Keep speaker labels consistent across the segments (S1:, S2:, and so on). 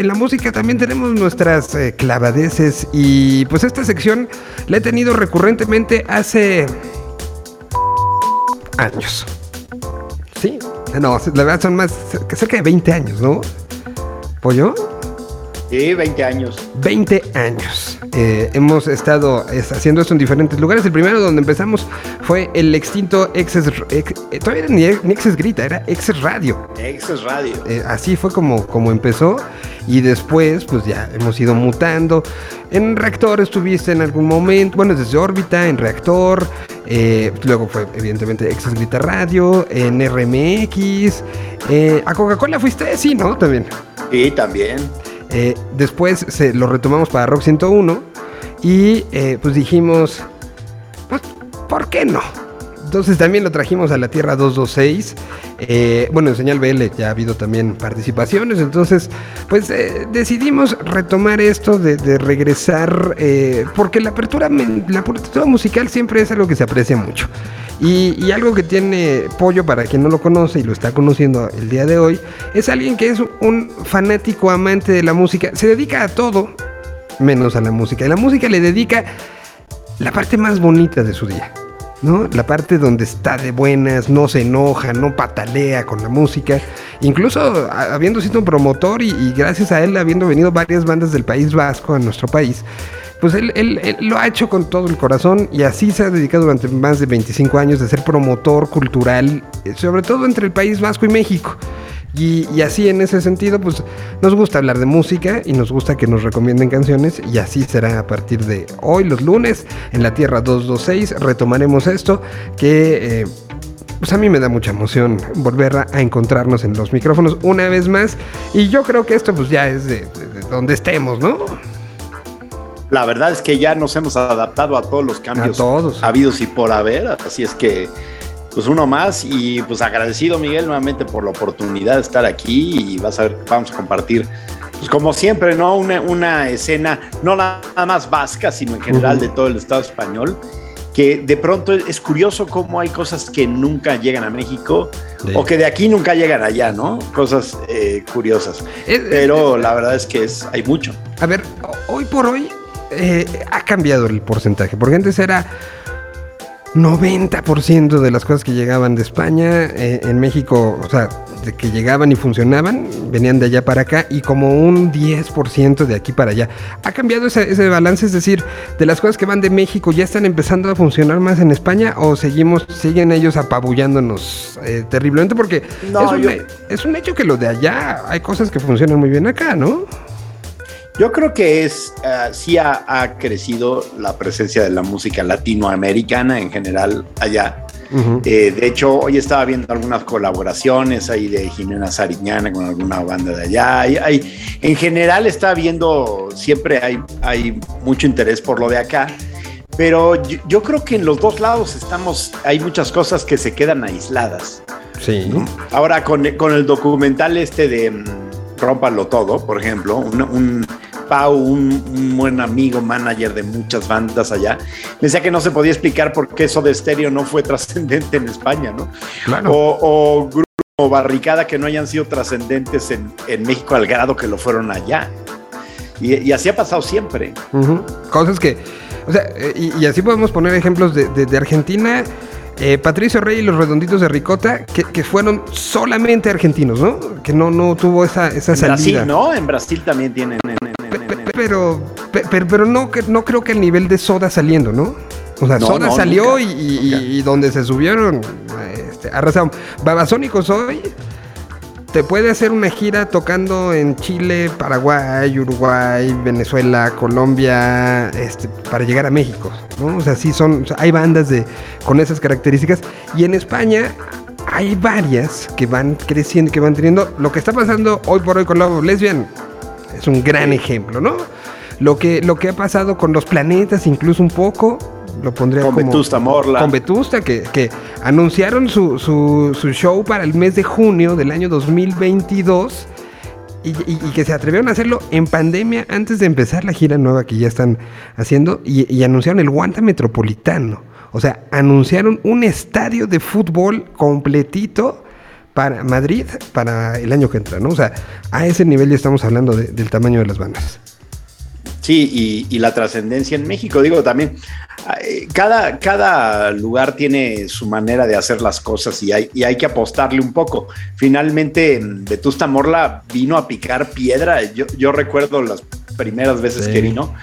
S1: en la música también tenemos nuestras eh, clavadeces y pues esta sección la he tenido recurrentemente hace años. Sí, no, la verdad son más cerca de 20 años, ¿no? ¿Pollo?
S2: Sí, 20 años.
S1: 20 años. Eh, hemos estado haciendo esto en diferentes lugares. El primero donde empezamos fue el extinto Exes. Ex, eh, todavía ni, ni Exes Grita, era Exes Radio.
S2: Exes Radio.
S1: Eh, así fue como, como empezó. Y después, pues ya hemos ido mutando. En Reactor estuviste en algún momento. Bueno, desde órbita, en Reactor. luego fue, evidentemente, Exes Grita Radio. En RMX. a Coca-Cola fuiste, sí, ¿no? También.
S2: Sí, también.
S1: Eh, después se lo retomamos para Rock 101 y eh, pues dijimos, pues, ¿por qué no? Entonces también lo trajimos a la Tierra 226. Eh, bueno, en Señal BL ya ha habido también participaciones. Entonces, pues decidimos retomar esto de, regresar. porque la apertura, la apertura musical siempre es algo que se aprecia mucho. Y, algo que tiene Pollo, para quien no lo conoce y lo está conociendo el día de hoy, es alguien que es un fanático amante de la música. Se dedica a todo, menos a la música. Y la música le dedica la parte más bonita de su día. ¿no? La parte donde está de buenas, no se enoja, no patalea con la música. Incluso habiendo sido un promotor y, gracias a él habiendo venido varias bandas del País Vasco a nuestro país, pues él, lo ha hecho con todo el corazón y así se ha dedicado durante más de 25 años de ser promotor cultural, eh, sobre todo entre el País Vasco y México. Y, así en ese sentido, pues nos gusta hablar de música y nos gusta que nos recomienden canciones y así será a partir de hoy, los lunes, en la Tierra 226, retomaremos esto que... Eh, pues a mí me da mucha emoción volver a, encontrarnos en los micrófonos una vez más. Y yo creo que esto pues ya es de donde estemos, ¿no?
S2: la verdad es que ya nos hemos adaptado a todos los cambios todos. habidos y por haber, así es que pues uno más y pues agradecido Miguel nuevamente por la oportunidad de estar aquí y vas a ver, vamos a compartir pues como siempre, ¿no? Una, escena no nada más vasca, sino en general de todo el Estado español, que de pronto es curioso cómo hay cosas que nunca llegan a México o que de aquí nunca llegan allá, ¿no? Cosas eh, curiosas. Pero la verdad es que es, hay mucho.
S1: A ver, hoy por hoy eh, ha cambiado el porcentaje, porque antes era 90% de las cosas que llegaban de España, eh, en México, o sea, de que llegaban y funcionaban, venían de allá para acá y como un 10% de aquí para allá. Ha cambiado ese, balance, es decir, de las cosas que van de México, ¿ya están empezando a funcionar más en España o seguimos, siguen ellos apabullándonos eh, terriblemente? Porque es, un, es un hecho que lo de allá hay cosas que funcionan muy bien acá, ¿no?
S2: Yo creo que es, uh, sí ha, crecido la presencia de la música latinoamericana en general allá. Eh, de hecho, hoy estaba viendo algunas colaboraciones ahí de Jimena Sariñana con alguna banda de allá. Hay, en general está viendo, siempre hay, hay mucho interés por lo de acá. Pero yo, creo que en los dos lados estamos, hay muchas cosas que se quedan aisladas.
S1: Sí.
S2: Ahora, con, con el documental este de mm, Rómpalo Todo, por ejemplo, un Pau, un, buen amigo, manager de muchas bandas allá, me decía que no se podía explicar por qué eso de estéreo no fue trascendente en España, ¿no?
S1: Claro.
S2: O, grupo Barricada que no hayan sido trascendentes en, México al grado que lo fueron allá. Y, así ha pasado siempre.
S1: Cosas que, o sea, y, así podemos poner ejemplos de, Argentina. Eh, Patricio Rey y los redonditos de Ricota, que, fueron solamente argentinos, ¿no? Que no, no tuvo esa, esa
S2: en Brasil, ¿no? En Brasil también tienen
S1: pero, pero, pero no, no creo que el nivel de Soda saliendo, ¿no? O sea, Soda salió y, donde se subieron, este, arrasaron. Babasónicos hoy te puede hacer una gira tocando en Chile, Paraguay, Uruguay, Venezuela, Colombia, este, para llegar a México, ¿no? O sea, sí son, hay bandas de, con esas características. Y en España hay varias que van creciendo, que van teniendo. Lo que está pasando hoy por hoy con Love Lesbian es un gran ejemplo, ¿no? Lo que, lo que ha pasado con los planetas, incluso un poco, lo pondría
S2: con Vetusta Morla.
S1: Con Vetusta, que, que anunciaron su, su, show para el mes de junio del año 2022 y, que se atrevieron a hacerlo en pandemia antes de empezar la gira nueva que ya están haciendo y, y anunciaron el Guanta Metropolitano. O sea, anunciaron un estadio de fútbol completito para Madrid para el año que entra, ¿no? O sea, a ese nivel ya estamos hablando del tamaño de las bandas.
S2: Sí, y, la trascendencia en México, digo también, cada, cada lugar tiene su manera de hacer las cosas y hay, y hay que apostarle un poco. Finalmente, Vetusta Morla vino a picar piedra. Yo, yo recuerdo las primeras veces que vino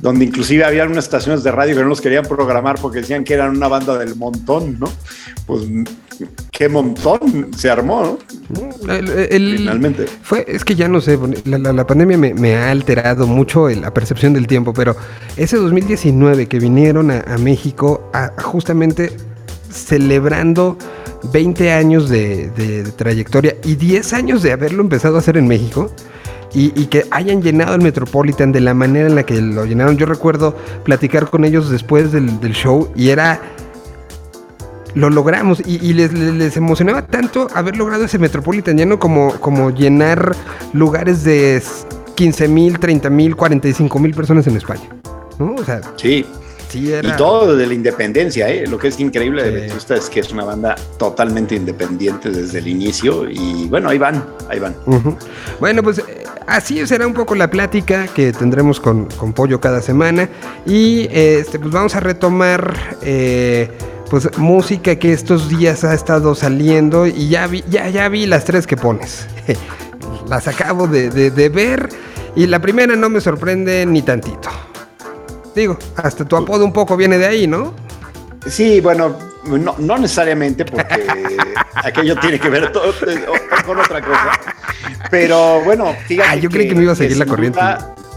S2: donde inclusive había unas estaciones de radio que no los querían programar porque decían que eran una banda del montón, ¿no? Pues qué montón se armó, ¿no?
S1: Finalmente. Fue, es que ya no sé, la, pandemia me, ha alterado mucho la percepción del tiempo, pero ese 2019 que vinieron a, México justamente celebrando 20 años de, de trayectoria y 10 años de haberlo empezado a hacer en México y, que hayan llenado el Metropolitan de la manera en la que lo llenaron. Yo recuerdo platicar con ellos después del, show y era lo logramos y, les, emocionaba tanto haber logrado ese Metropolitan lleno como, como llenar lugares de 15 mil, 30 mil, 45 mil personas en España. ¿no?
S2: O sea, sí. Y todo desde la independencia, ¿eh? Lo que es increíble de Vetusta es que es una banda totalmente independiente desde el inicio y bueno, ahí van, ahí van.
S1: Bueno, pues eh, así será un poco la plática que tendremos con, Pollo cada semana y este, pues vamos a retomar... Eh, pues música que estos días ha estado saliendo y ya vi, ya, ya vi las tres que pones. las acabo de, de ver y la primera no me sorprende ni tantito. Digo, hasta tu apodo un poco viene de ahí, ¿no?
S2: Sí, bueno, no, necesariamente, porque aquello tiene que ver todo, con otra cosa. Pero bueno,
S1: fíjate. Ah, yo creí que me iba a seguir la corriente.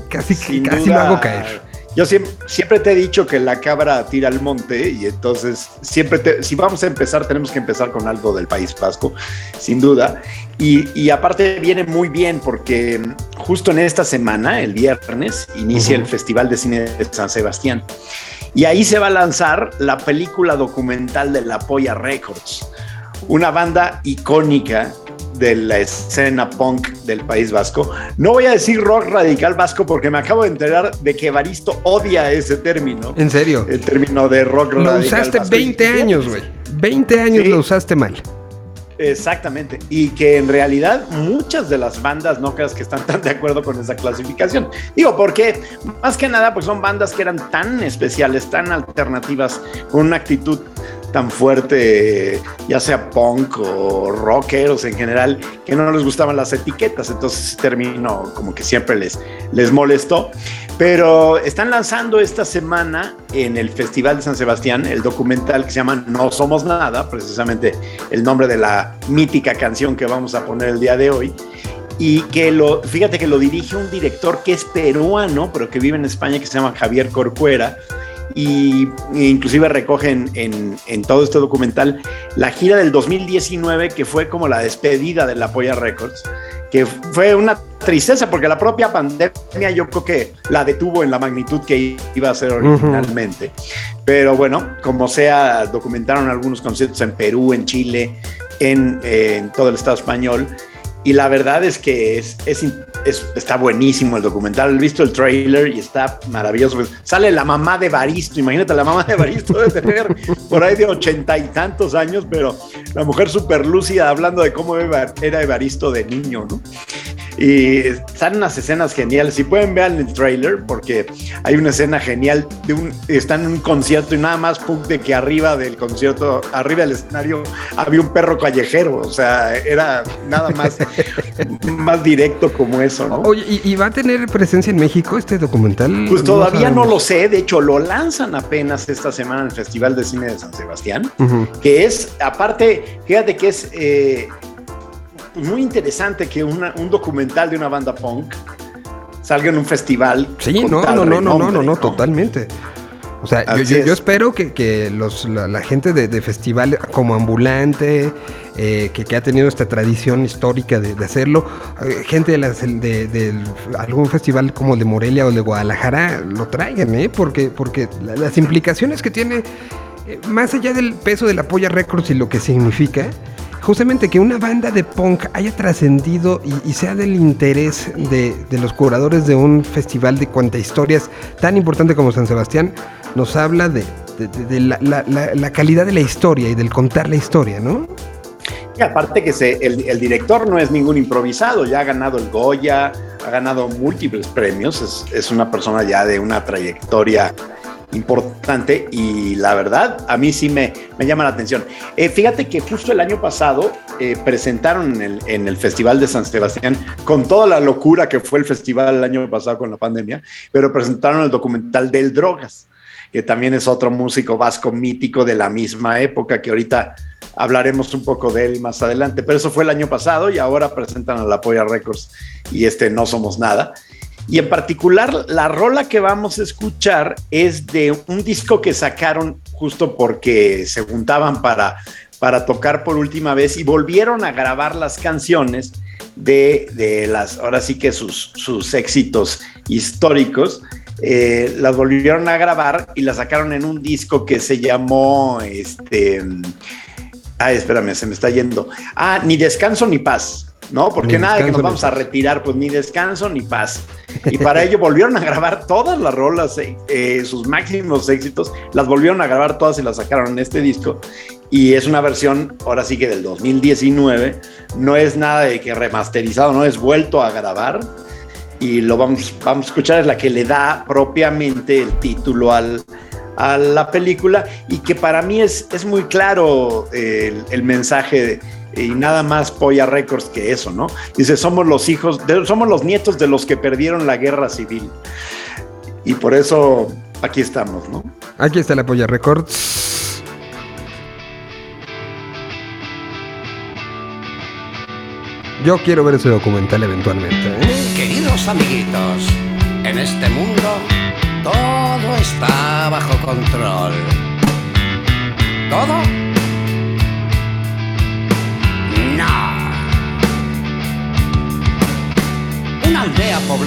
S1: casi, casi lo hago caer.
S2: Yo siempre, te he dicho que la cabra tira al monte y entonces siempre te, si vamos a empezar tenemos que empezar con algo del País Vasco, sin duda. Y, aparte viene muy bien porque justo en esta semana, el viernes, inicia el Festival de Cine de San Sebastián. Y ahí se va a lanzar la película documental de La Polla Records, una banda icónica de la escena punk del País Vasco. No voy a decir rock radical vasco porque me acabo de enterar de que Baristo odia ese término.
S1: ¿En serio?
S2: El término de rock
S1: radical. Lo usaste 20 años, güey. 20 años lo usaste mal.
S2: Exactamente. Y que en realidad muchas de las bandas no creas que están tan de acuerdo con esa clasificación. Digo, porque más que nada, pues son bandas que eran tan especiales, tan alternativas, con una actitud tan fuerte, ya sea punk o rockeros en general, que no les gustaban las etiquetas. Entonces terminó como que siempre les, les molestó. Pero están lanzando esta semana en el Festival de San Sebastián el documental que se llama No Somos Nada, precisamente el nombre de la mítica canción que vamos a poner el día de hoy. Y que lo, fíjate que lo dirige un director que es peruano, pero que vive en España, que se llama Javier Corcuera y inclusive recogen en, en, todo este documental la gira del 2019 que fue como la despedida de la Polla Records, que fue una tristeza porque la propia pandemia yo creo que la detuvo en la magnitud que iba a ser originalmente. Pero bueno, como sea, documentaron algunos conciertos en Perú, en Chile, en, en todo el Estado español y la verdad es que es, está buenísimo el documental. He visto el trailer y está maravilloso. Pues, sale la mamá de Baristo. Imagínate, la mamá de Baristo debe tener por ahí de ochenta y tantos años, pero la mujer súper lúcida hablando de cómo era Evaristo de niño, ¿no? Y están unas escenas geniales. Si pueden ver el trailer, porque hay una escena genial de un, están en un concierto y nada más de que arriba del concierto, arriba del escenario, había un perro callejero. O sea, era nada más, más directo como eso, ¿no?
S1: Oye, ¿y, va a tener presencia en México este documental?
S2: Pues todavía no, lo sé. De hecho, lo lanzan apenas esta semana en el Festival de Cine de San Sebastián, que es, aparte, fíjate que es. Eh, muy interesante que un documental de una banda punk salga en un festival.
S1: Sí, no, no, no, no, no, no, totalmente. O sea, yo, espero que, los, la, gente de, festival como ambulante, eh, que, ha tenido esta tradición histórica de, hacerlo, eh, gente de, de, algún festival como el de Morelia o de Guadalajara, lo traigan, ¿eh? Porque, porque las implicaciones que tiene, eh, más allá del peso de la Polla Records y lo que significa, justamente que una banda de punk haya trascendido y, sea del interés de, los curadores de un festival de cuanta historias tan importante como San Sebastián, nos habla de, la, calidad de la historia y del contar la historia, ¿no?
S2: aparte que el, director no es ningún improvisado, ya ha ganado el Goya, ha ganado múltiples premios, es una persona ya de una trayectoria importante y la verdad a mí sí me, me llama la atención. Eh, fíjate que justo el año pasado eh, presentaron en el, en el, Festival de San Sebastián, con toda la locura que fue el festival el año pasado con la pandemia, pero presentaron el documental del Drogas, que también es otro músico vasco mítico de la misma época, que ahorita hablaremos un poco de él más adelante, pero eso fue el año pasado y ahora presentan a la Polla Records y este No Somos Nada. Y en particular, la rola que vamos a escuchar es de un disco que sacaron justo porque se juntaban para, para tocar por última vez y volvieron a grabar las canciones de, las, ahora sí que sus, sus éxitos históricos. Eh, las volvieron a grabar y las sacaron en un disco que se llamó este. Ay, espérame, se me está yendo. Ah, ni descanso ni paz. ¿No? Porque nada que nos vamos a retirar, pues ni descanso ni paz. Y para ello volvieron a grabar todas las rolas, eh, eh, sus máximos éxitos, las volvieron a grabar todas y las sacaron en este disco. Y es una versión, ahora sí que del 2019, no es nada de que remasterizado, no es vuelto a grabar. Y lo vamos, vamos a escuchar, es la que le da propiamente el título al, a la película y que para mí es, es muy claro el, el mensaje de y nada más Polla Records que eso, ¿no? Dice, somos los hijos, somos los nietos de los que perdieron la guerra civil. Y por eso aquí estamos, ¿no?
S1: Aquí está la Polla Records. Yo quiero ver ese documental eventualmente. ¿eh?
S3: Queridos amiguitos, en este mundo todo está bajo control. ¿Todo?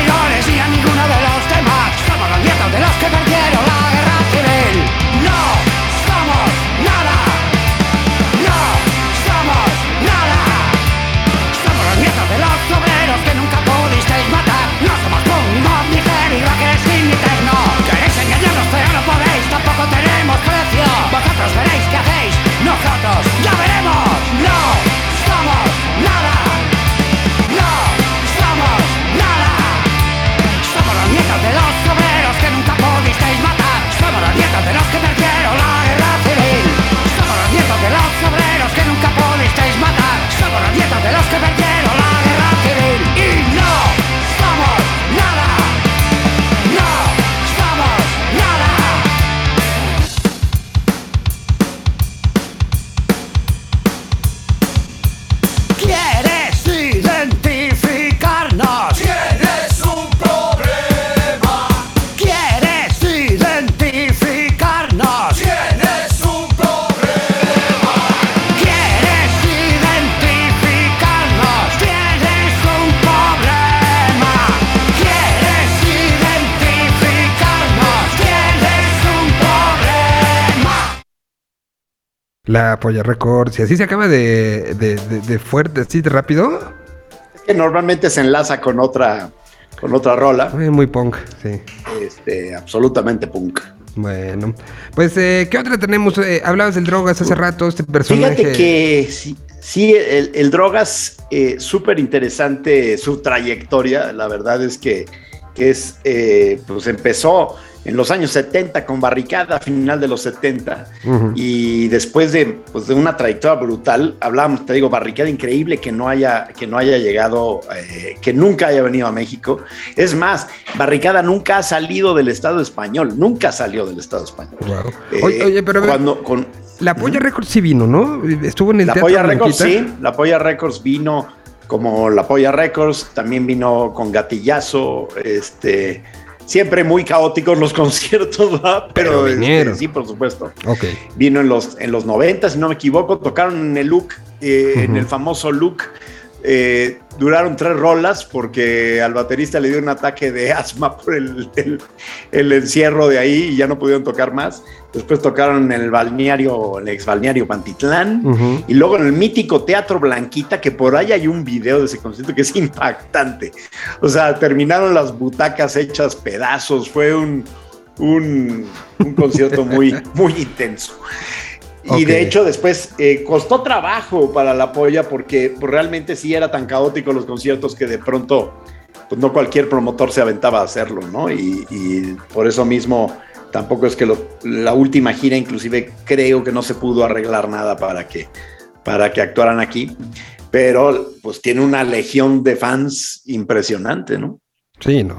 S3: traidores y Caballar
S1: La Polla Records y así se acaba de, de, fuerte, así de rápido.
S2: Es que normalmente se enlaza con otra, con otra rola.
S1: Muy punk, sí.
S2: Este, absolutamente punk.
S1: Bueno, pues, eh, ¿qué otra tenemos? Eh, hablabas del Drogas hace rato, este personaje.
S2: Fíjate que sí, sí el, Drogas, eh, súper interesante su trayectoria. La verdad es que, que es, pues empezó en los años 70 con Barricada, a final de los 70, y después de, pues, de, una trayectoria brutal, hablábamos, te digo, Barricada increíble que no haya, que no haya llegado, eh, que nunca haya venido a México. Es más, Barricada nunca ha salido del Estado español, nunca salió del Estado español.
S1: Eh, oye, pero cuando, con, la Polla Records sí vino, ¿no? Estuvo en el
S2: La Polla Records sí, la Polla Records vino como la Polla Records, también vino con Gatillazo, este siempre muy caóticos los conciertos, pero, este, sí, por supuesto.
S1: Okay.
S2: Vino en los, en los 90, si no me equivoco, tocaron en el look, eh, en el famoso look eh, duraron tres rolas porque al baterista le dio un ataque de asma por el, encierro de ahí y ya no pudieron tocar más. Después tocaron en el balneario, el ex balneario Pantitlán y luego en el mítico Teatro Blanquita, que por ahí hay un video de ese concierto que es impactante. O sea, terminaron las butacas hechas pedazos, fue un, un, un concierto muy, muy intenso. Y de hecho después eh, costó trabajo para la polla porque pues, realmente sí era tan caótico los conciertos que de pronto pues no cualquier promotor se aventaba a hacerlo, ¿no? Y, por eso mismo tampoco es que la última gira inclusive creo que no se pudo arreglar nada para que, para que actuaran aquí, pero pues tiene una legión de fans impresionante, ¿no?
S1: Sí, no,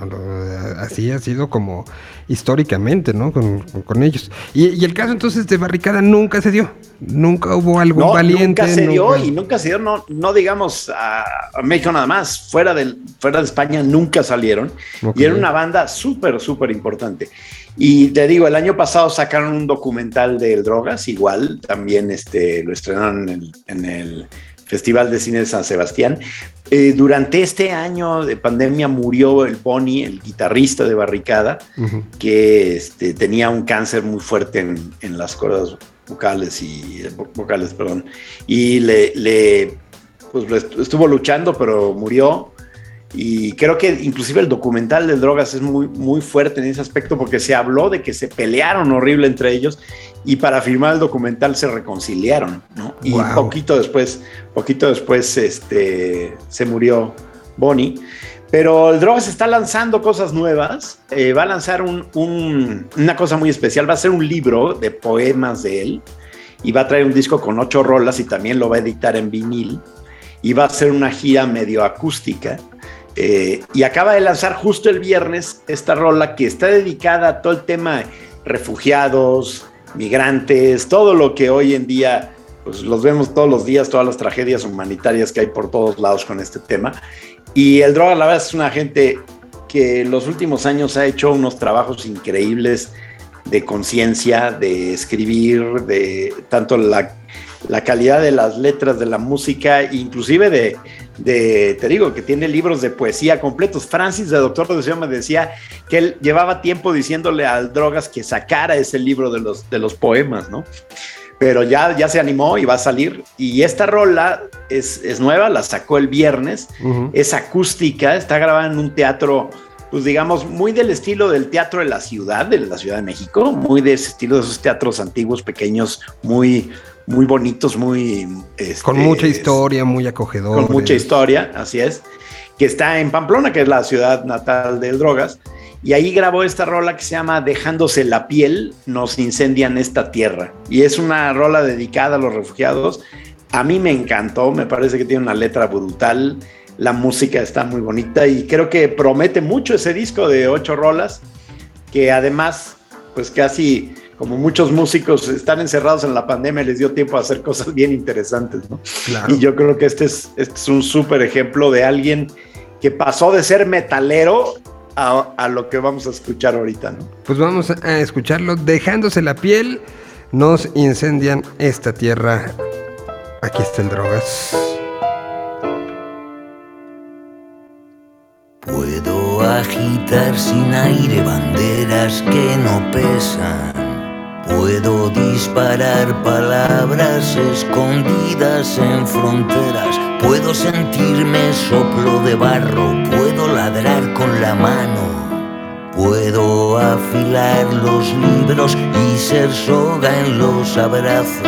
S1: así ha sido como históricamente, ¿no? Con, ellos. Y, el caso entonces de Barricada nunca se dio. Nunca hubo algo valiente.
S2: Nunca se dio y nunca se dio, no, no digamos a, México nada más. Fuera, del, fuera de España nunca salieron. Y era una banda súper, súper importante. Y te digo, el año pasado sacaron un documental de drogas, igual, también este, lo estrenaron en el Festival de Cine de San Sebastián. Eh, durante este año de pandemia murió el Bonnie, el guitarrista de Barricada, que este, tenía un cáncer muy fuerte en, las cuerdas vocales y vocales, perdón, y le, le pues, estuvo luchando, pero murió. Y creo que inclusive el documental de drogas es muy, muy fuerte en ese aspecto porque se habló de que se pelearon horrible entre ellos y para firmar el documental se reconciliaron, ¿no? Y poquito después, poquito después este, se murió Bonnie. Pero el Drogas está lanzando cosas nuevas. Eh, va a lanzar una cosa muy especial. Va a ser un libro de poemas de él. Y va a traer un disco con ocho rolas y también lo va a editar en vinil. Y va a ser una gira medio acústica. Eh, y acaba de lanzar justo el viernes esta rola que está dedicada a todo el tema refugiados, migrantes, todo lo que hoy en día pues los vemos todos los días, todas las tragedias humanitarias que hay por todos lados con este tema. Y el Droga, la verdad, es una gente que en los últimos años ha hecho unos trabajos increíbles de conciencia, de escribir, de tanto la la calidad de las letras, de la música, inclusive de, de, te digo, que tiene libros de poesía completos. Francis, de Doctor de me decía que él llevaba tiempo diciéndole al Drogas que sacara ese libro de los, de los poemas, ¿no? Pero ya, ya se animó y va a salir. Y esta rola es, es nueva, la sacó el viernes, es acústica, está grabada en un teatro pues digamos, muy del estilo del teatro de la ciudad, de la Ciudad de México, muy de ese estilo de esos teatros antiguos, pequeños, muy, muy bonitos, muy...
S1: Este, con mucha historia, muy acogedor.
S2: Con mucha historia, así es. Que está en Pamplona, que es la ciudad natal del Drogas. Y ahí grabó esta rola que se llama Dejándose la piel, nos incendian esta tierra. Y es una rola dedicada a los refugiados. A mí me encantó, me parece que tiene una letra brutal. La música está muy bonita y creo que promete mucho ese disco de ocho rolas, que además, pues casi como muchos músicos están encerrados en la pandemia, les dio tiempo a hacer cosas bien interesantes, ¿no? Y yo creo que este es, este es un súper ejemplo de alguien que pasó de ser metalero a, a, lo que vamos a escuchar ahorita, ¿no?
S1: Pues vamos a escucharlo. Dejándose la piel, nos incendian esta tierra. Aquí está el drogas.
S4: Puedo agitar sin aire banderas que no pesan Puedo disparar palabras escondidas en fronteras. Puedo sentirme soplo de barro. Puedo ladrar con la mano. Puedo afilar los libros y ser soga en los abrazos.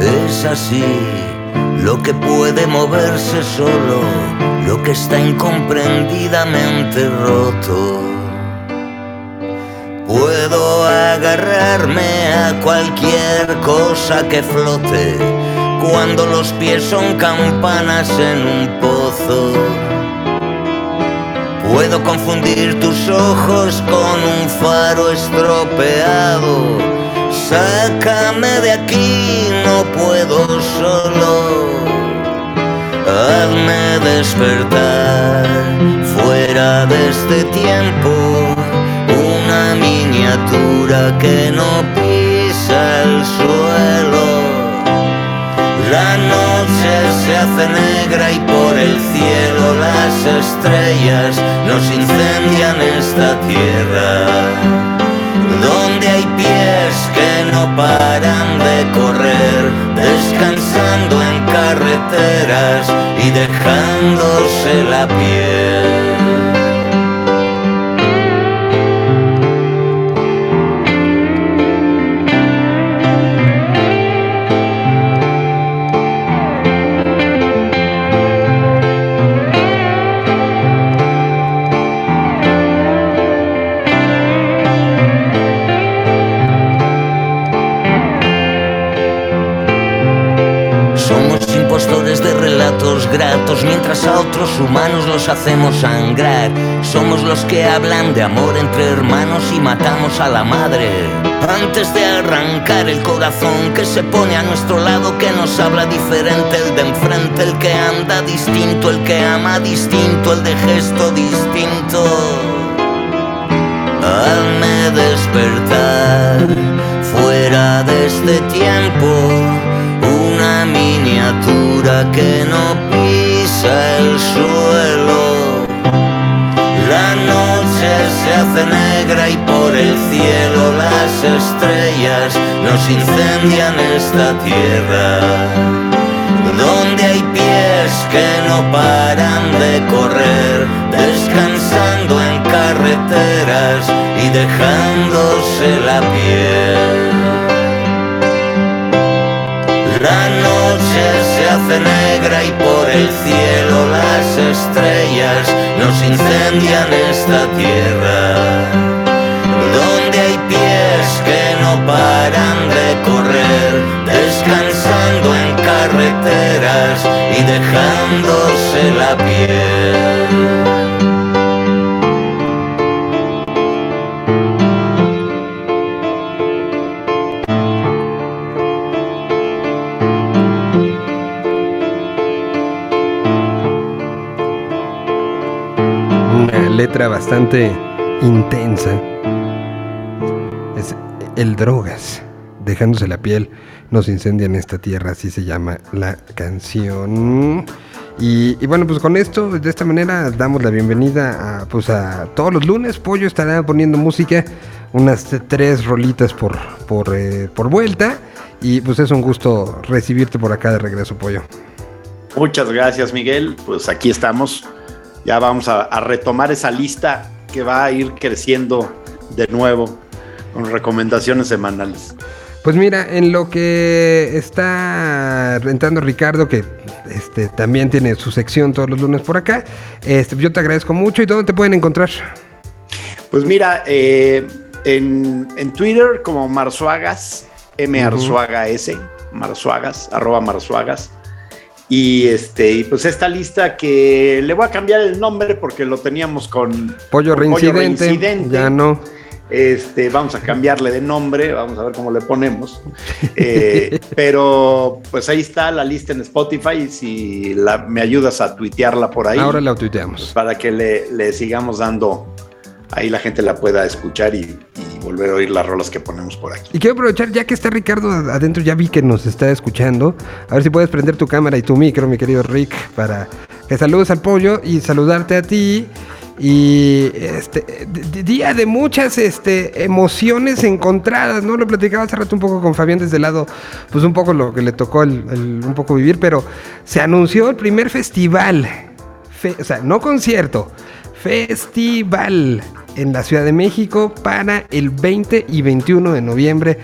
S4: Es así lo que puede moverse solo, lo que está incomprendidamente roto. Puedo agarrarme a cualquier cosa que flote cuando los pies son campanas en un pozo. Puedo confundir tus ojos con un faro estropeado. Sácame de aquí, no puedo solo. hazme despertar fuera de este tiempo, una miniatura que no pisa el suelo. La noche se hace negra y por el cielo las estrellas nos incendian esta tierra donde hay pies que no paran de correr, descansando en carreteras y dejándose la piel. Mientras a otros humanos los hacemos sangrar. Somos los que hablan de amor entre hermanos y matamos a la madre. Antes de arrancar el corazón que se pone a nuestro lado, que nos habla diferente, el de enfrente, el que anda distinto, el que ama distinto, el de gesto distinto. Hazme despertar fuera de este tiempo, una miniatura que no el suelo. La noche se hace negra y por el cielo las estrellas nos incendian esta tierra. Donde hay pies que no paran de correr, descansando en carreteras y dejándose la piel. La noche se hace negra y por el cielo las estrellas nos incendian esta tierra. Donde hay pies que no paran de correr, descansando en carreteras y dejándose la piel.
S1: Letra bastante intensa. Es el drogas, dejándose la piel, nos incendian esta tierra, así se llama la canción. Y, bueno, pues con esto, de esta manera, damos la bienvenida a, pues a todos los lunes. Pollo estará poniendo música, unas tres rolitas por, por, eh, por vuelta. Y pues es un gusto recibirte por acá de regreso, Pollo.
S2: Muchas gracias, Miguel. Pues aquí estamos ya vamos a, retomar esa lista que va a ir creciendo de nuevo con recomendaciones semanales.
S1: Pues mira, en lo que está rentando Ricardo, que este, también tiene su sección todos los lunes por acá, este, yo te agradezco mucho. ¿Y dónde te pueden encontrar?
S2: Pues mira, eh, en, Twitter como Marzuagas, M Arzuaga S, Marzuagas, arroba Marzuagas. Y este, y pues esta lista que le voy a cambiar el nombre porque lo teníamos con
S1: Pollo, reincidente, Ya no.
S2: Este, vamos a cambiarle de nombre, vamos a ver cómo le ponemos. Eh, pero pues ahí está la lista en Spotify. Si la, me ayudas a tuitearla por ahí.
S1: Ahora la tuiteamos. Pues,
S2: para que le, le sigamos dando ahí la gente la pueda escuchar y, volver a oír las rolas que ponemos por aquí.
S1: Y quiero aprovechar, ya que está Ricardo adentro, ya vi que nos está escuchando. A ver si puedes prender tu cámara y tu micro, mi querido Rick, para que saludes al pollo y saludarte a ti. Y este día de muchas este, emociones encontradas, ¿no? Lo platicaba hace rato un poco con Fabián desde el lado, pues un poco lo que le tocó un poco vivir, pero se anunció el primer festival, o sea, no concierto, festival en la Ciudad de México para el 20 y 21 de noviembre.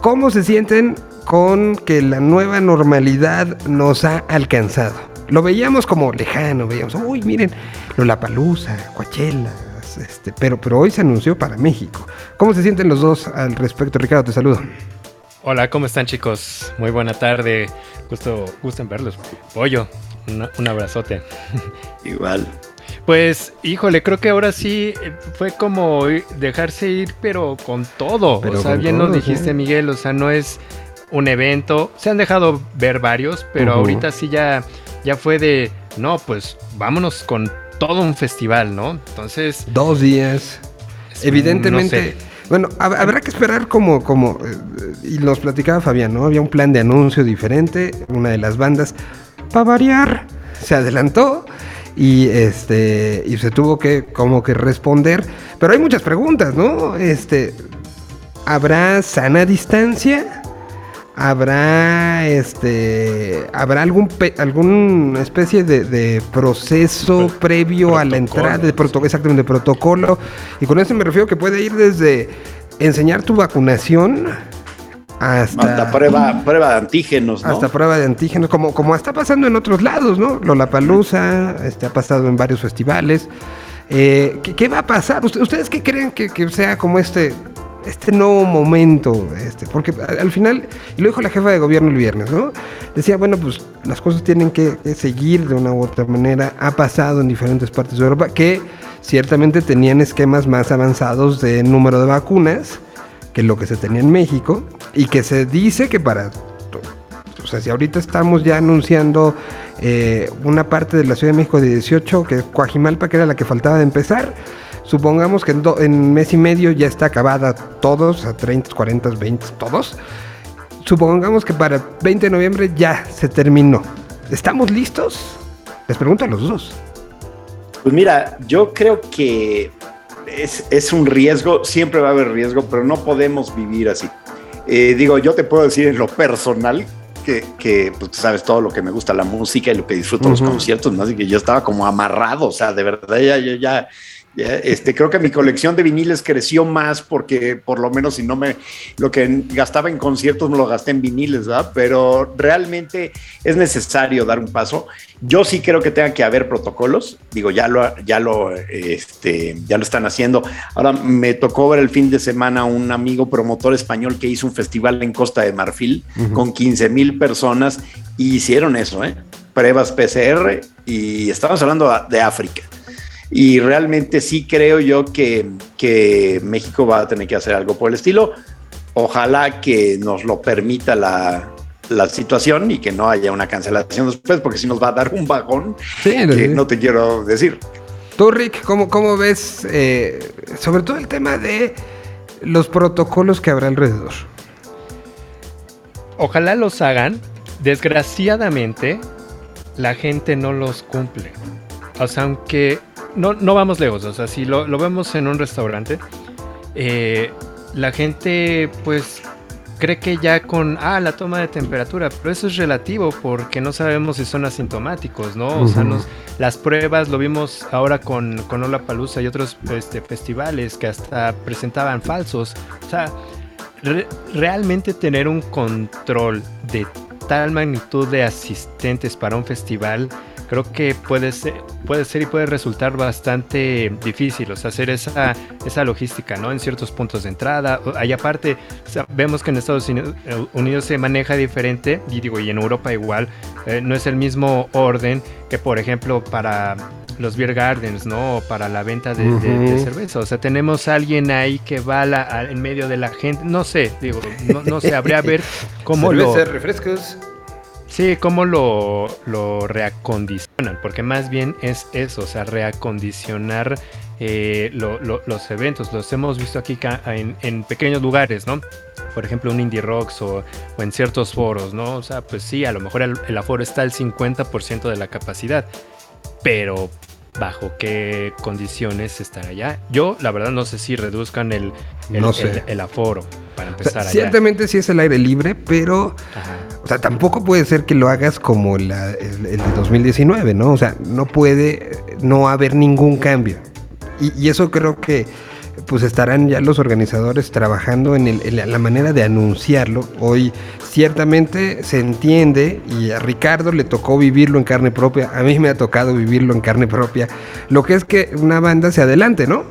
S1: ¿Cómo se sienten con que la nueva normalidad nos ha alcanzado? Lo veíamos como lejano, veíamos, uy, miren, Lollapalooza, Coachella, este, pero, pero hoy se anunció para México. ¿Cómo se sienten los dos al respecto? Ricardo, te saludo.
S5: Hola, ¿cómo están chicos? Muy buena tarde. Gusto, gusto en verlos. Pollo, un abrazote.
S2: Igual.
S5: Pues, híjole, creo que ahora sí eh, fue como dejarse ir, pero con todo. o sea, bien lo dijiste, Miguel, o sea, no es un evento. Se han dejado ver varios, pero ahorita sí ya ya fue de, no, pues vámonos con todo un festival, ¿no? Entonces...
S1: Dos días. Evidentemente... Bueno, habrá que esperar como, como, eh, y nos platicaba Fabián, ¿no? Había un plan de anuncio diferente, una de las bandas, para variar, se adelantó y este y se tuvo que como que responder, pero hay muchas preguntas, ¿no? Este, ¿habrá sana distancia? habrá este habrá algún alguna especie de, proceso previo a la entrada de protocolo exactamente de protocolo y con eso me refiero que puede ir desde enseñar tu vacunación hasta,
S2: prueba, prueba de antígenos,
S1: Hasta prueba de antígenos, como, como está pasando en otros lados, ¿no? Lollapalooza, este, ha pasado en varios festivales. Eh, ¿qué, va a pasar? ¿Ustedes qué creen que, que sea como este este nuevo momento, este, porque al final, y lo dijo la jefa de gobierno el viernes, ¿no? Decía, bueno, pues las cosas tienen que, seguir de una u otra manera. Ha pasado en diferentes partes de Europa que ciertamente tenían esquemas más avanzados de número de vacunas que lo que se tenía en México y que se dice que para o sea, si ahorita estamos ya anunciando eh, una parte de la Ciudad de México de 18, que es Coajimalpa, que era la que faltaba de empezar, Supongamos que en, en, mes y medio ya está acabada todos, a 30, 40, 20, todos. Supongamos que para 20 de noviembre ya se terminó. ¿Estamos listos? Les pregunto a los dos.
S2: Pues mira, yo creo que es, un riesgo, siempre va a haber riesgo, pero no podemos vivir así. Eh, digo, yo te puedo decir en lo personal que, que pues, sabes todo lo que me gusta la música y lo que disfruto los conciertos, ¿no? Así que yo estaba como amarrado, o sea, de verdad ya, ya, ya este, creo que mi colección de viniles creció más porque por lo menos si no me lo que gastaba en conciertos me lo gasté en viniles, ¿verdad? Pero realmente es necesario dar un paso. Yo sí creo que tenga que haber protocolos. Digo, ya lo, ya lo, este, ya lo están haciendo. Ahora me tocó ver el fin de semana un amigo promotor español que hizo un festival en Costa de Marfil con 15 mil personas y hicieron eso, ¿eh? Pruebas PCR y estamos hablando de África. Y realmente sí creo yo que, que México va a tener que hacer algo por el estilo. Ojalá que nos lo permita la, la situación y que no haya una cancelación después, porque si nos va a dar un vagón que no te quiero decir.
S1: Tú, Rick, ¿cómo, cómo ves eh, sobre todo el tema de los protocolos que habrá alrededor?
S5: Ojalá los hagan. Desgraciadamente, la gente no los cumple. O sea, aunque no, no vamos lejos, o sea, si lo, vemos en un restaurante, eh, la gente pues cree que ya con, ah, la toma de temperatura, pero eso es relativo porque no sabemos si son asintomáticos, ¿no? O sea, las pruebas lo vimos ahora con, con Palusa y otros este, festivales que hasta presentaban falsos. O sea, realmente tener un control de tal magnitud de asistentes para un festival creo que puede ser, puede ser y puede resultar bastante difícil, o sea, hacer esa, esa logística, ¿no? En ciertos puntos de entrada. Y aparte, vemos que en Estados Unidos se maneja diferente, y digo, y en Europa igual, eh, no es el mismo orden que, por ejemplo, para los beer gardens, ¿no? O para la venta de, cerveza. O sea, tenemos a alguien ahí que va en medio de la gente. No sé, digo, no, no sé, habría ver cómo lo.
S1: refrescos.
S5: Sí, cómo lo, reacondicionan, porque más bien es eso, o sea, reacondicionar eh, los eventos. Los hemos visto aquí en, pequeños lugares, ¿no? Por ejemplo, un Indie Rocks o, en ciertos foros, ¿no? O sea, pues sí, a lo mejor el, aforo está al 50% de la capacidad, pero bajo qué condiciones estar allá. Yo, la verdad, no sé si reduzcan el, el, aforo para empezar allá.
S1: Ciertamente sí es el aire libre, pero o sea, tampoco puede ser que lo hagas como el, de 2019, ¿no? O sea, no puede no haber ningún cambio. Y, eso creo que pues estarán ya los organizadores trabajando en, la manera de anunciarlo. Hoy ciertamente se entiende y a Ricardo le tocó vivirlo en carne propia, a mí me ha tocado vivirlo en carne propia, lo que es que una banda se adelante, ¿no?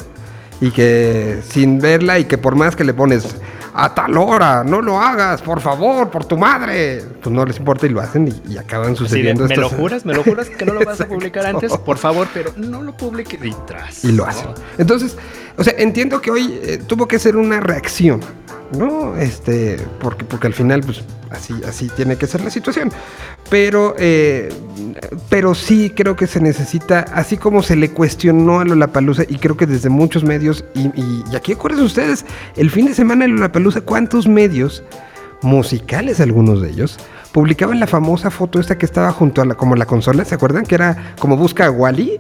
S1: Y que sin verla y que por más que le pones a tal hora, no lo hagas, por favor, por tu madre. Pues no les importa y lo hacen y, acaban sucediendo.
S5: ¿Me lo juras? ¿Me lo juras que no lo vas a publicar antes? Por favor, pero no lo publiques
S1: Y lo hacen. Entonces, O sea, entiendo que hoy eh, tuvo que ser una reacción, ¿no? Este, porque, porque al final, pues, así, así tiene que ser la situación. Pero, eh, pero sí creo que se necesita, así como se le cuestionó a Lollapalooza, y creo que desde muchos medios, y, y, y aquí acuérdense ustedes, el fin de semana de Lollapalooza, ¿cuántos medios musicales, algunos de ellos, publicaban la famosa foto esta que estaba junto a la, como la consola, ¿se acuerdan? Que era como busca a Wally.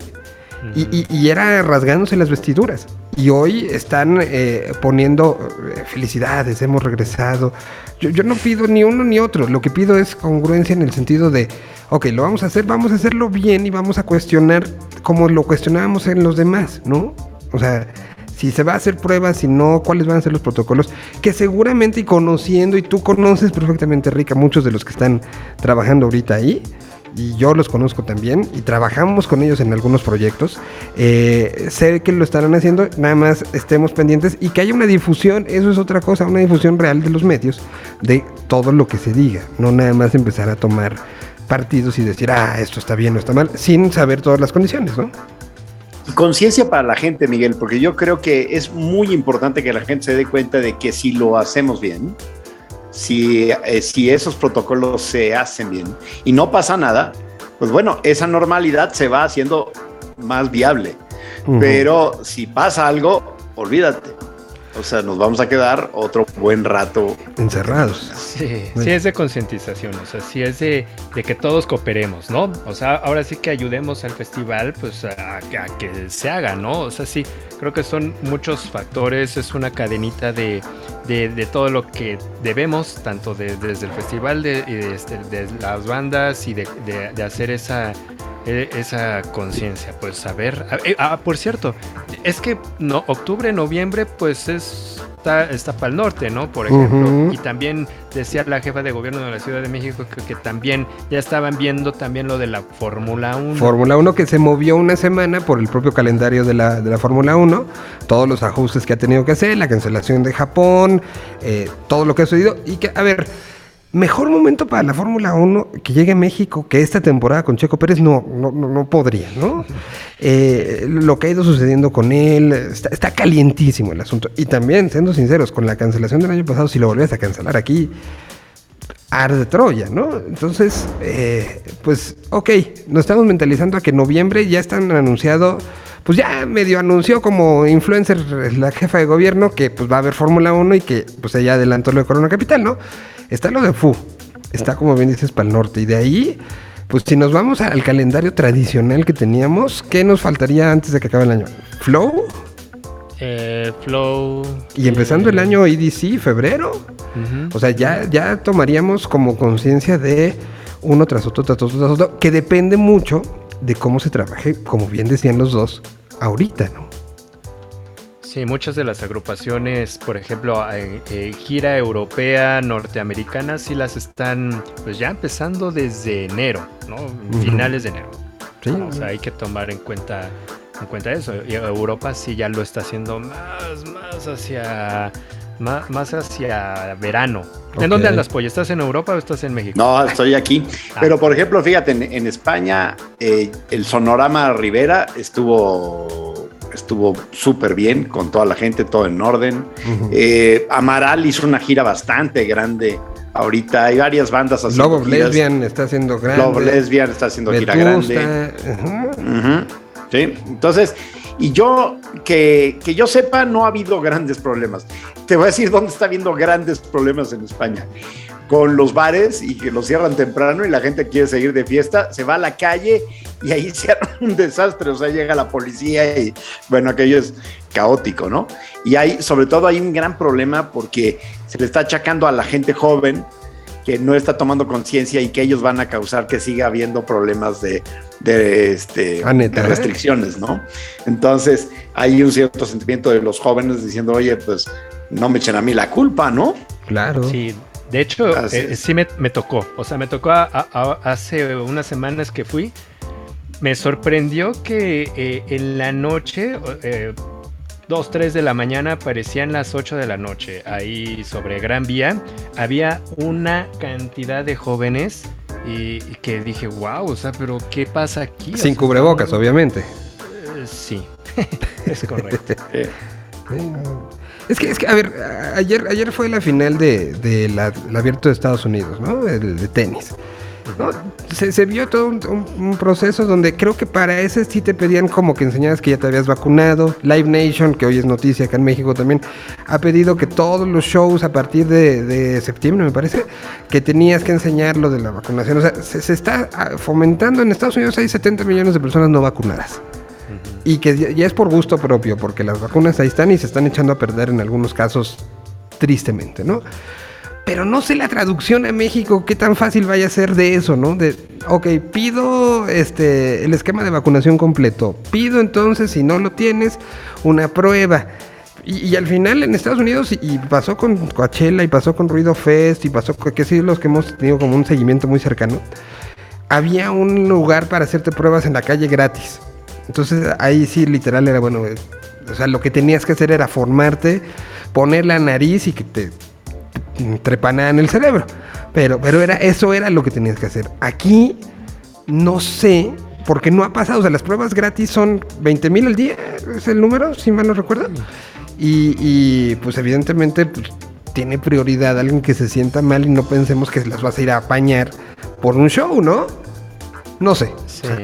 S1: Y, era rasgándose las vestiduras. Y hoy están eh, poniendo eh, felicidades, hemos regresado. Yo, yo, no pido ni uno ni otro. Lo que pido es congruencia en el sentido de, ok, lo vamos a hacer, vamos a hacerlo bien y vamos a cuestionar como lo cuestionábamos en los demás, ¿no? O sea, si se va a hacer pruebas, si no, cuáles van a ser los protocolos, que seguramente y conociendo, y tú conoces perfectamente, Rica, muchos de los que están trabajando ahorita ahí, y yo los conozco también, y trabajamos con ellos en algunos proyectos, eh, sé que lo estarán haciendo, nada más estemos pendientes y que haya una difusión, eso es otra cosa, una difusión real de los medios, de todo lo que se diga, no nada más empezar a tomar partidos y decir, ah, esto está bien o está mal, sin saber todas las condiciones, ¿no?
S2: conciencia para la gente, Miguel, porque yo creo que es muy importante que la gente se dé cuenta de que si lo hacemos bien, si, eh, si esos protocolos se hacen bien y no pasa nada, pues bueno, esa normalidad se va haciendo más viable. Uh -huh. Pero si pasa algo, olvídate. O sea, nos vamos a quedar otro buen rato
S1: encerrados.
S5: Sí, sí es de concientización, o sea, sí es de, de, que todos cooperemos, ¿no? O sea, ahora sí que ayudemos al festival, pues a, a, que se haga, ¿no? O sea, sí, creo que son muchos factores, es una cadenita de, de, todo lo que debemos, tanto de, desde el festival, de, de, las bandas y de, hacer esa esa conciencia, pues saber. Ah, por cierto, es que no, octubre, noviembre, pues es está, está para el norte, ¿no? Por ejemplo. Uh -huh. Y también decía la jefa de gobierno de la Ciudad de México que, que también ya estaban viendo también lo de la Fórmula 1.
S1: Fórmula 1 que se movió una semana por el propio calendario de la, de la Fórmula 1, todos los ajustes que ha tenido que hacer, la cancelación de Japón, eh, todo lo que ha sucedido. Y que, a ver, mejor momento para la Fórmula 1 que llegue a México que esta temporada con Checo Pérez no, no, no, podría, ¿no? Eh, lo que ha ido sucediendo con él, está, calientísimo el asunto. Y también, siendo sinceros, con la cancelación del año pasado, si lo volvías a cancelar aquí, arde Troya, ¿no? Entonces, eh, pues, ok, nos estamos mentalizando a que en noviembre ya están anunciado, pues ya medio anunció como influencer la jefa de gobierno que pues va a haber Fórmula 1 y que pues ella adelantó lo de Corona Capital, ¿no? Está lo de FU, está como bien dices para el norte y de ahí, pues si nos vamos al calendario tradicional que teníamos, ¿qué nos faltaría antes de que acabe el año? ¿Flow?
S5: Eh, Flow.
S1: Y empezando eh, el año EDC, febrero. Uh -huh. O sea, ya, ya tomaríamos como conciencia de uno tras otro, tras otro, tras otro, que depende mucho de cómo se trabaje, como bien decían los dos, ahorita, ¿no?
S5: Sí, muchas de las agrupaciones, por ejemplo, eh, eh, gira europea, norteamericana, sí las están pues ya empezando desde enero, ¿no? Finales de enero. Sí. O sea, hay que tomar en cuenta en cuenta eso. Y Europa sí ya lo está haciendo más, más hacia más, más hacia verano. Okay. ¿En dónde andas, Pollo? ¿Estás en Europa o estás en México?
S2: No, estoy aquí. Ah. Pero, por ejemplo, fíjate, en, en España, eh, el Sonorama Rivera estuvo estuvo súper bien con toda la gente, todo en orden. Uh -huh. eh, Amaral hizo una gira bastante grande. Ahorita hay varias bandas
S1: haciendo Lobo giras. Lesbian está haciendo grande.
S2: Lobo Lesbian está haciendo gira grande. Uh -huh. Uh -huh. Sí, entonces, y yo, que, que yo sepa, no ha habido grandes problemas. Te voy a decir dónde está habiendo grandes problemas en España con los bares y que los cierran temprano y la gente quiere seguir de fiesta, se va a la calle y ahí se arma un desastre, o sea, llega la policía y bueno, aquello es caótico, ¿no? Y hay, sobre todo hay un gran problema porque se le está achacando a la gente joven que no está tomando conciencia y que ellos van a causar que siga habiendo problemas de, de, este,
S1: ah,
S2: de restricciones, ¿no? Entonces hay un cierto sentimiento de los jóvenes diciendo, oye, pues no me echen a mí la culpa, ¿no?
S1: Claro.
S5: Sí, de hecho, eh, sí me, me, tocó. O sea, me tocó a, a, hace unas semanas que fui. Me sorprendió que eh, en la noche, eh, 2, 3 de la mañana, parecían las 8 de la noche. Ahí sobre Gran Vía había una cantidad de jóvenes y, y que dije, wow, o sea, pero ¿qué pasa aquí?
S1: Sin
S5: o sea,
S1: cubrebocas, obviamente.
S5: Eh, sí, es correcto.
S1: Es que, es que, a ver, ayer, ayer fue la final de, la, abierto de Estados Unidos, ¿no? El de tenis. Se, vio todo un, proceso donde creo que para ese sí te pedían como que enseñaras que ya te habías vacunado. Live Nation, que hoy es noticia acá en México también, ha pedido que todos los shows a partir de, septiembre, me parece, que tenías que enseñar lo de la vacunación. O sea, se, está ah, fomentando. En Estados Unidos hay 70 millones de personas no vacunadas. Y que ya es por gusto propio, porque las vacunas ahí están y se están echando a perder en algunos casos tristemente, ¿no? Pero no sé la traducción a México, qué tan fácil vaya a ser de eso, ¿no? De, ok, pido este, el esquema de vacunación completo. Pido entonces, si no lo tienes, una prueba. Y, al final en Estados Unidos, y, pasó con Coachella, y pasó con Ruido Fest, y pasó con que sí, los que hemos tenido como un seguimiento muy cercano, había un lugar para hacerte pruebas en la calle gratis. Entonces ahí sí, literal, era bueno. O sea, lo que tenías que hacer era formarte, poner la nariz y que te trepanada en el cerebro. Pero, pero era, eso era lo que tenías que hacer. Aquí no sé, porque no ha pasado. O sea, las pruebas gratis son 20 mil al día, es el número, si mal no recuerdo. Y, pues evidentemente pues, tiene prioridad alguien que se sienta mal y no pensemos que las vas a ir a apañar por un show, ¿no? No sé.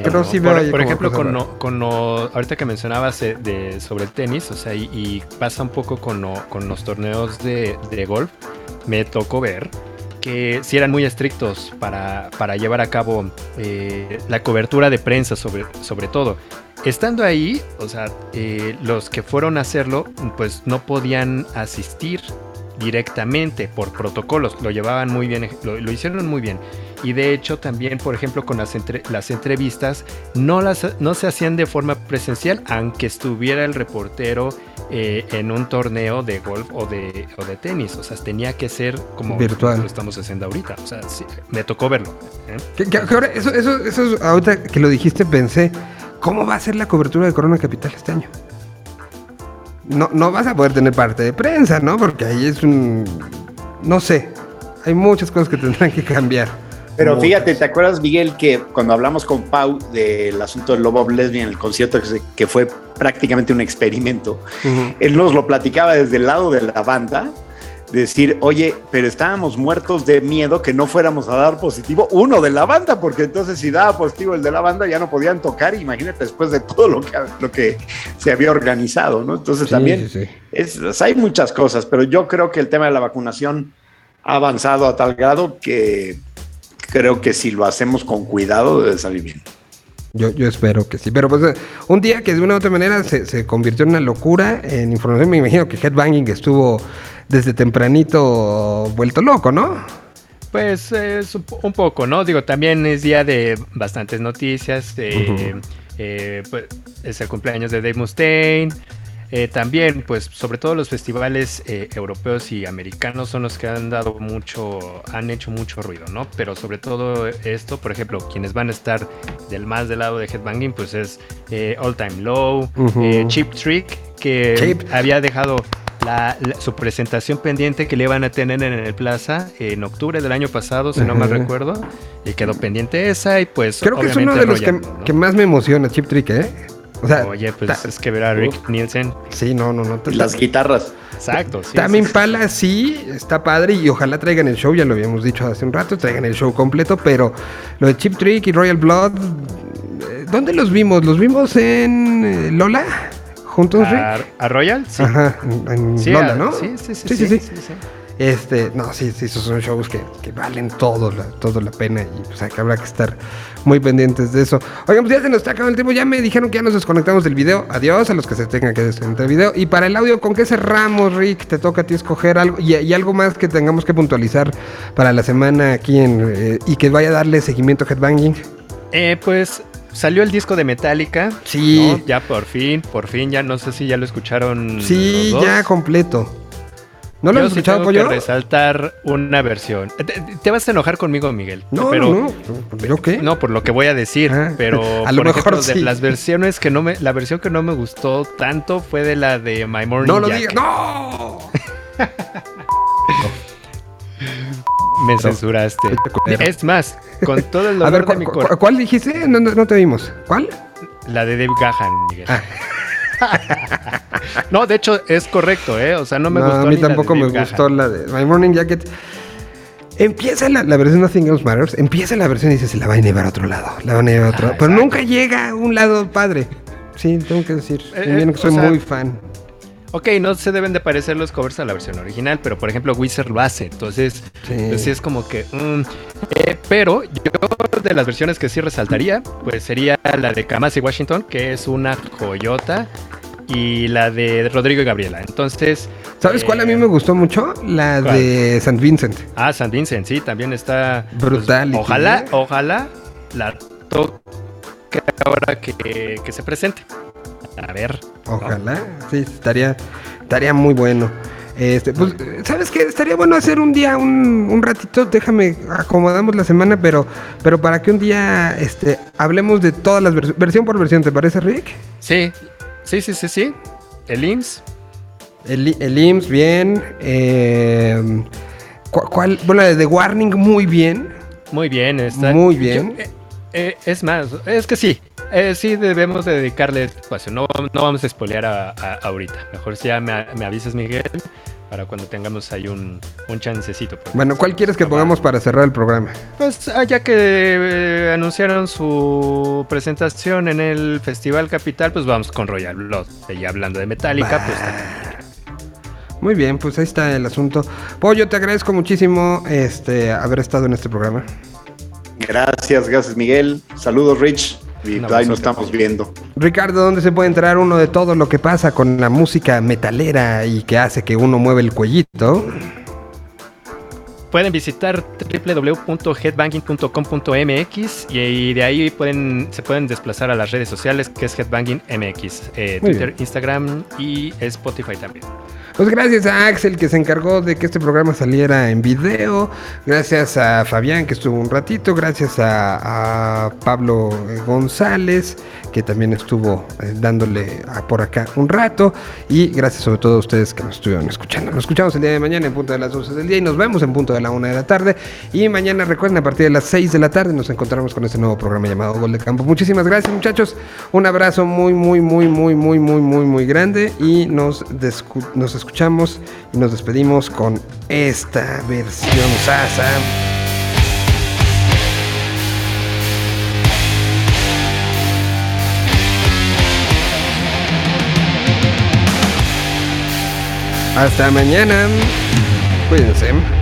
S5: pero sí por, por ejemplo, con, con ahorita que mencionabas de, sobre el tenis, o sea, y, pasa un poco con, con los torneos de, de golf me tocó ver que sí eran muy estrictos para, llevar a cabo eh, la cobertura de prensa sobre, sobre todo. Estando ahí, o sea, eh, los que fueron a hacerlo, pues no podían asistir directamente por protocolos, lo llevaban muy bien, lo, hicieron muy bien. Y de hecho también, por ejemplo, con las, las entrevistas, no, las, no se hacían de forma presencial, aunque estuviera el reportero eh, en un torneo de golf o de, o de tenis. O sea, tenía que ser como
S1: Virtual.
S5: lo estamos haciendo ahorita. O sea, me tocó verlo.
S1: ¿eh? ahora, eso, eso, eso, ahorita que lo dijiste, pensé, ¿cómo va a ser la cobertura de Corona Capital este año? No, no vas a poder tener parte de prensa, ¿no? Porque ahí es un... No sé. Hay muchas cosas que tendrán que cambiar.
S2: Pero fíjate, ¿te acuerdas, Miguel, que cuando hablamos con Pau del asunto del Lobo Lesbian el concierto, que, fue prácticamente un experimento, él nos lo platicaba desde el lado de la banda, decir, oye, pero estábamos muertos de miedo que no fuéramos a dar positivo uno de la banda, porque entonces si daba positivo el de la banda ya no podían tocar, imagínate después de todo lo que, lo que se había organizado, ¿no? Entonces también Es, hay muchas cosas, pero yo creo que el tema de la vacunación ha avanzado a tal grado que creo que si lo hacemos con cuidado debe salir bien.
S1: Yo, yo espero que sí. Pero pues eh, un día que de una u otra manera se, convirtió en una locura en información, me imagino que Headbanging estuvo desde tempranito vuelto loco, ¿no?
S5: Pues es un poco, ¿no? Digo, también es día de bastantes noticias. Eh, pues, es el cumpleaños de Dave Mustaine. Eh, también, pues, sobre todo los festivales eh, europeos y americanos son los que han dado mucho, han hecho mucho ruido, ¿no? Pero sobre todo esto, por ejemplo, quienes van a estar del más del lado de Headbanging, pues es eh, All Time Low, Cheap Trick, que había dejado su presentación pendiente que le iban a tener en el Plaza en octubre del año pasado, si no mal recuerdo, y quedó pendiente esa y pues...
S1: Creo que es uno de los que, que, más me emociona, Chip Trick, ¿eh?
S5: Oye, pues es que ver a Rick Nielsen.
S1: Sí, no, no, no.
S2: Las guitarras.
S5: Exacto.
S1: Sí, También Pala sí, está padre y ojalá traigan el show, ya lo habíamos dicho hace un rato, traigan el show completo, pero lo de Chip Trick y Royal Blood, eh, ¿dónde los vimos? ¿Los vimos en eh, Lola? ¿Juntos,
S5: Rick? ¿A, Royal?
S1: Sí. Ajá, en, Lola, ¿no?
S5: sí, sí, sí. sí, sí
S1: este, no, sí, sí, esos son shows que, valen todo la, todo la pena y pues que habrá que estar muy pendientes de eso. Oigan, pues ya se nos está acabando el tiempo, ya me dijeron que ya nos desconectamos del video. Adiós a los que se tengan que desconectar del video. Y para el audio, ¿con qué cerramos, Rick? Te toca a ti escoger algo y, algo más que tengamos que puntualizar para la semana aquí en, eh, y que vaya a darle seguimiento a Headbanging.
S5: Eh, pues Salió el disco de Metallica.
S1: Sí.
S5: Ya por fin, por fin, ya no sé si ya lo escucharon.
S1: Sí, ya completo. ¿No lo has escuchado,
S5: tengo que resaltar una versión. Te, vas a enojar conmigo, Miguel.
S1: No, pero, no, ¿Pero qué?
S5: No, por lo que voy a decir. Ah, pero, a lo mejor de las versiones que no me... La versión que no me gustó tanto fue de la de My Morning
S1: No lo digas, ¡no!
S5: me censuraste. Es más, con todo el dolor a ver, de mi corazón.
S1: ¿Cuál dijiste? No, no, te vimos. ¿Cuál?
S5: La de Dave Gahan, Miguel. Ah. no, de hecho es correcto, ¿eh? O sea, no me gustó.
S1: A mí tampoco me gustó la de My Morning Jacket. Empieza la, versión Nothing Else Matters, empieza la versión y dice, se la van a llevar a otro lado, la van a llevar a otro lado. Pero nunca llega a un lado padre. Sí, tengo que decir. Eh, que soy muy fan.
S5: Ok, no se deben de parecer los covers a la versión original, pero por ejemplo Wizard lo hace, entonces sí, pues es como que... Mm, eh, pero yo de las versiones que sí resaltaría, pues sería la de Kamasi Washington, que es una joyota, y la de Rodrigo y Gabriela. Entonces...
S1: ¿Sabes cuál a mí eh, me gustó mucho? La de St. Vincent.
S5: Ah, St. Vincent, sí, también está...
S1: Pues, Brutal.
S5: ojalá, ojalá la toque ahora que, que se presente. A ver.
S1: Ojalá, sí, estaría, estaría muy bueno. Este, pues, ¿sabes qué? Estaría bueno hacer un día, un, ratito, déjame, acomodamos la semana, pero, pero para que un día este, hablemos de todas las versiones, versión por versión, ¿te parece, Rick?
S5: Sí, sí, sí, sí, sí. El IMSS.
S1: El, el IMSS, bien. Eh, ¿cuál, bueno, la de Warning, muy bien.
S5: Muy bien, está.
S1: Muy bien.
S5: Eh, eh, es más, es que sí, eh, sí debemos dedicarle espacio. No, no vamos a espolear a, ahorita. Mejor si ya me, avisas, Miguel, para cuando tengamos ahí un, un chancecito.
S1: Bueno, ¿cuál quieres que pongamos para cerrar el programa?
S5: Pues ah, ya que eh, anunciaron su presentación en el Festival Capital, pues vamos con Royal Blood. Y hablando de Metallica, pues...
S1: Muy bien, pues ahí está el asunto. Pollo, te agradezco muchísimo este, haber estado en este programa.
S2: Gracias, gracias Miguel. Saludos Rich. Y ahí nos estamos viendo.
S1: Ricardo, ¿dónde se puede enterar uno de todo lo que pasa con la música metalera y que hace que uno mueva el cuellito?
S5: Pueden visitar www.headbanging.com.mx y de ahí pueden, se pueden desplazar a las redes sociales que es Headbanging MX, eh, Twitter, Instagram y Spotify también.
S1: Pues gracias a Axel que se encargó de que este programa saliera en video. Gracias a Fabián que estuvo un ratito. Gracias a, Pablo González que también estuvo eh, dándole por acá un rato. Y gracias sobre todo a ustedes que nos estuvieron escuchando. Nos escuchamos el día de mañana en punto de las 12 del día y nos vemos en punto de la 1 de la tarde. Y mañana recuerden a partir de las 6 de la tarde nos encontramos con este nuevo programa llamado Gol de Campo. Muchísimas gracias muchachos. Un abrazo muy, muy, muy, muy, muy, muy, muy, muy grande. Y nos, nos escuchamos escuchamos y nos despedimos con esta versión sasa. Hasta mañana. Cuídense.